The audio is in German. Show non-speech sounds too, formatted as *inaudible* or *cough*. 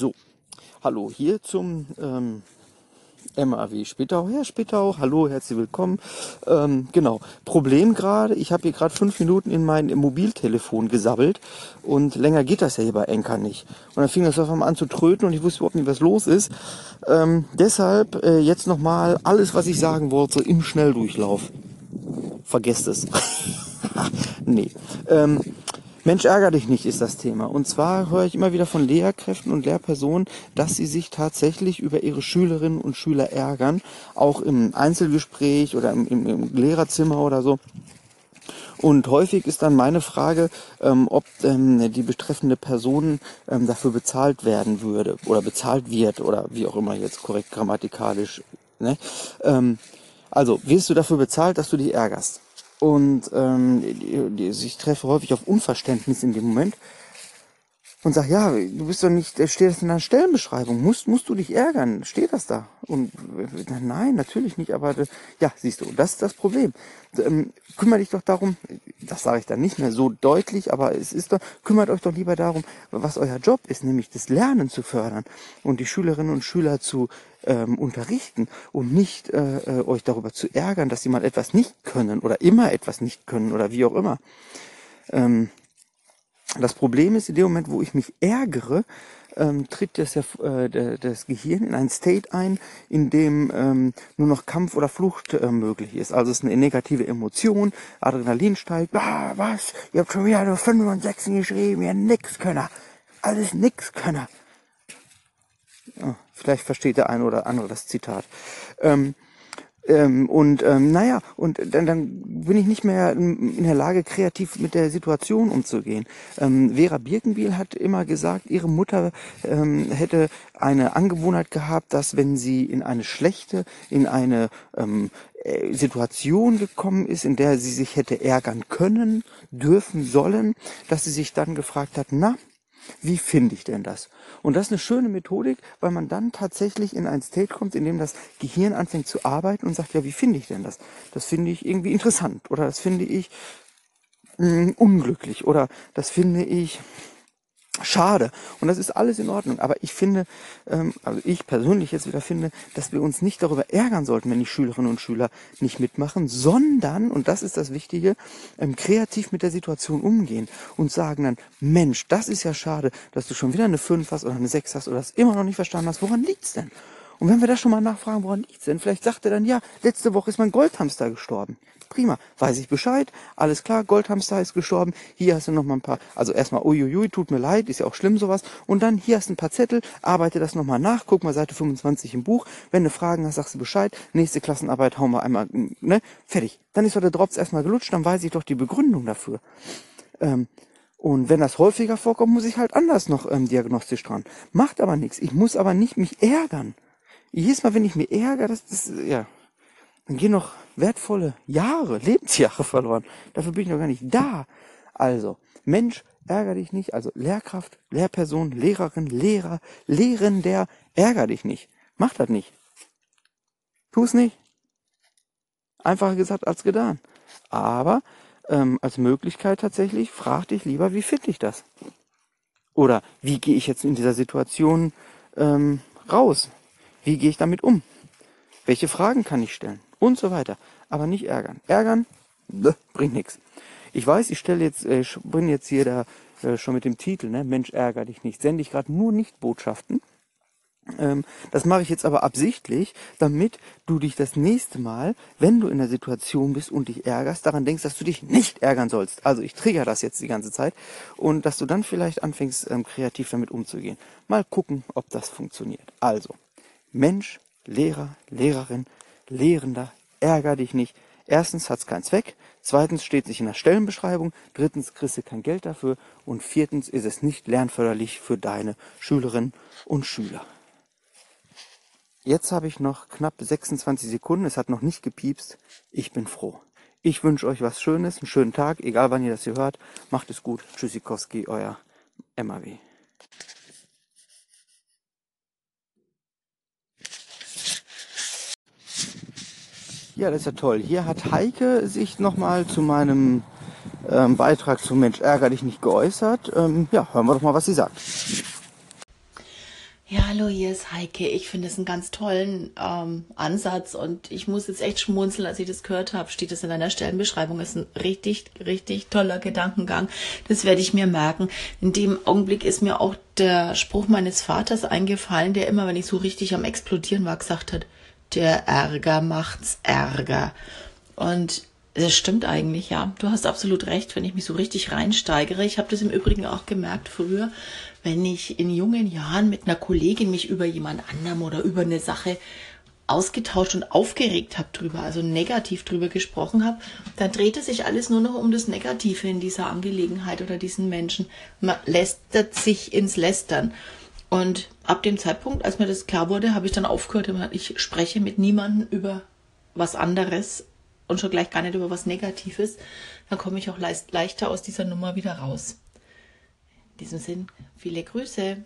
So, hallo hier zum ähm, MAW Spittau. Herr Spittau, hallo, herzlich willkommen. Ähm, genau, Problem gerade, ich habe hier gerade fünf Minuten in mein Mobiltelefon gesabbelt und länger geht das ja hier bei Enker nicht. Und dann fing das auf einmal an zu tröten und ich wusste überhaupt nicht, was los ist. Ähm, deshalb äh, jetzt nochmal alles, was ich sagen wollte, im Schnelldurchlauf. Vergesst es. *laughs* nee. Ähm, Mensch, ärger dich nicht, ist das Thema. Und zwar höre ich immer wieder von Lehrkräften und Lehrpersonen, dass sie sich tatsächlich über ihre Schülerinnen und Schüler ärgern, auch im Einzelgespräch oder im, im, im Lehrerzimmer oder so. Und häufig ist dann meine Frage, ähm, ob ähm, die betreffende Person ähm, dafür bezahlt werden würde oder bezahlt wird oder wie auch immer jetzt korrekt grammatikalisch. Ne? Ähm, also, wirst du dafür bezahlt, dass du dich ärgerst? Und ähm, die, die, ich treffe häufig auf Unverständnis in dem Moment und sag, ja, du bist doch nicht, steht das in deiner Stellenbeschreibung, musst, musst du dich ärgern, steht das da? Und nein, natürlich nicht, aber ja, siehst du, das ist das Problem. Ähm, kümmere dich doch darum, das sage ich dann nicht mehr so deutlich, aber es ist doch, kümmert euch doch lieber darum, was euer Job ist, nämlich das Lernen zu fördern und die Schülerinnen und Schüler zu ähm, unterrichten und nicht äh, äh, euch darüber zu ärgern, dass sie mal etwas nicht können oder immer etwas nicht können oder wie auch immer. Ähm, das Problem ist, in dem Moment, wo ich mich ärgere, ähm, tritt das, äh, das Gehirn in ein State ein, in dem ähm, nur noch Kampf oder Flucht äh, möglich ist. Also es ist eine negative Emotion, Adrenalin steigt, ah, was, ihr habt schon wieder nur 5 und 6 geschrieben, ihr Nixkönner, alles Nixkönner. Oh, vielleicht versteht der eine oder andere das Zitat. Ähm, ähm, und ähm, naja, und dann, dann bin ich nicht mehr in der Lage, kreativ mit der Situation umzugehen. Ähm, Vera Birkenbiel hat immer gesagt, ihre Mutter ähm, hätte eine Angewohnheit gehabt, dass wenn sie in eine schlechte, in eine ähm, äh, Situation gekommen ist, in der sie sich hätte ärgern können, dürfen, sollen, dass sie sich dann gefragt hat, na, wie finde ich denn das? Und das ist eine schöne Methodik, weil man dann tatsächlich in ein State kommt, in dem das Gehirn anfängt zu arbeiten und sagt, ja, wie finde ich denn das? Das finde ich irgendwie interessant oder das finde ich mh, mm, unglücklich oder das finde ich schade. Und das ist alles in Ordnung. Aber ich finde, ähm, also ich persönlich jetzt wieder finde, dass wir uns nicht darüber ärgern sollten, wenn die Schülerinnen und Schüler nicht mitmachen, sondern, und das ist das Wichtige, ähm, kreativ mit der Situation umgehen und sagen dann, Mensch, das ist ja schade, dass du schon wieder eine 5 hast oder eine 6 hast oder das immer noch nicht verstanden hast. Woran liegt's denn? Und wenn wir da schon mal nachfragen, woran liegt's denn? Vielleicht sagt er dann, ja, letzte Woche ist mein Goldhamster gestorben. Prima, weiß ich Bescheid, alles klar, Goldhamster ist gestorben, hier hast du noch mal ein paar, also erstmal uiuiui, tut mir leid, ist ja auch schlimm sowas, und dann hier hast du ein paar Zettel, arbeite das nochmal nach, guck mal Seite 25 im Buch, wenn du Fragen hast, sagst du Bescheid, nächste Klassenarbeit hauen wir einmal, ne, fertig. Dann ist doch der Drops erstmal gelutscht, dann weiß ich doch die Begründung dafür. Ähm, und wenn das häufiger vorkommt, muss ich halt anders noch ähm, diagnostisch dran. Macht aber nichts. Ich muss aber nicht mich ärgern. Jedes Mal, wenn ich mich ärgere, das, das ja, dann gehen noch wertvolle Jahre, Lebensjahre verloren. Dafür bin ich noch gar nicht da. Also, Mensch, ärger dich nicht. Also Lehrkraft, Lehrperson, Lehrerin, Lehrer, Lehrender, ärger dich nicht. Mach das nicht. Tu's nicht. Einfacher gesagt als getan. Aber ähm, als Möglichkeit tatsächlich, frag dich lieber, wie finde ich das? Oder wie gehe ich jetzt in dieser Situation ähm, raus? Wie gehe ich damit um? Welche Fragen kann ich stellen? und so weiter. Aber nicht ärgern. Ärgern bleh, bringt nichts. Ich weiß, ich stelle jetzt, äh, bin jetzt hier da äh, schon mit dem Titel, ne? Mensch, ärger dich nicht. Sende ich gerade nur nicht Botschaften. Ähm, das mache ich jetzt aber absichtlich, damit du dich das nächste Mal, wenn du in der Situation bist und dich ärgerst, daran denkst, dass du dich nicht ärgern sollst. Also ich trigger das jetzt die ganze Zeit und dass du dann vielleicht anfängst, ähm, kreativ damit umzugehen. Mal gucken, ob das funktioniert. Also, Mensch, Lehrer, Lehrerin, Lehrender, ärger dich nicht. Erstens hat es keinen Zweck, zweitens steht sich in der Stellenbeschreibung, drittens kriegst du kein Geld dafür und viertens ist es nicht lernförderlich für deine Schülerinnen und Schüler. Jetzt habe ich noch knapp 26 Sekunden, es hat noch nicht gepiepst. Ich bin froh. Ich wünsche euch was Schönes, einen schönen Tag, egal wann ihr das hier hört. Macht es gut. Tschüssikowski, euer MAW. Ja, das ist ja toll. Hier hat Heike sich nochmal zu meinem ähm, Beitrag zum Mensch ärger dich nicht geäußert. Ähm, ja, hören wir doch mal, was sie sagt. Ja, hallo, hier ist Heike. Ich finde es einen ganz tollen ähm, Ansatz und ich muss jetzt echt schmunzeln, als ich das gehört habe. Steht es in einer Stellenbeschreibung. Ist ein richtig, richtig toller Gedankengang. Das werde ich mir merken. In dem Augenblick ist mir auch der Spruch meines Vaters eingefallen, der immer, wenn ich so richtig am Explodieren war, gesagt hat, der Ärger macht's Ärger. Und das stimmt eigentlich, ja. Du hast absolut recht, wenn ich mich so richtig reinsteigere. Ich habe das im Übrigen auch gemerkt früher, wenn ich in jungen Jahren mit einer Kollegin mich über jemand anderem oder über eine Sache ausgetauscht und aufgeregt habe drüber, also negativ drüber gesprochen habe, dann drehte sich alles nur noch um das Negative in dieser Angelegenheit oder diesen Menschen. Man lästert sich ins Lästern. Und ab dem Zeitpunkt, als mir das klar wurde, habe ich dann aufgehört, ich spreche mit niemandem über was anderes und schon gleich gar nicht über was Negatives. Dann komme ich auch leicht, leichter aus dieser Nummer wieder raus. In diesem Sinn, viele Grüße.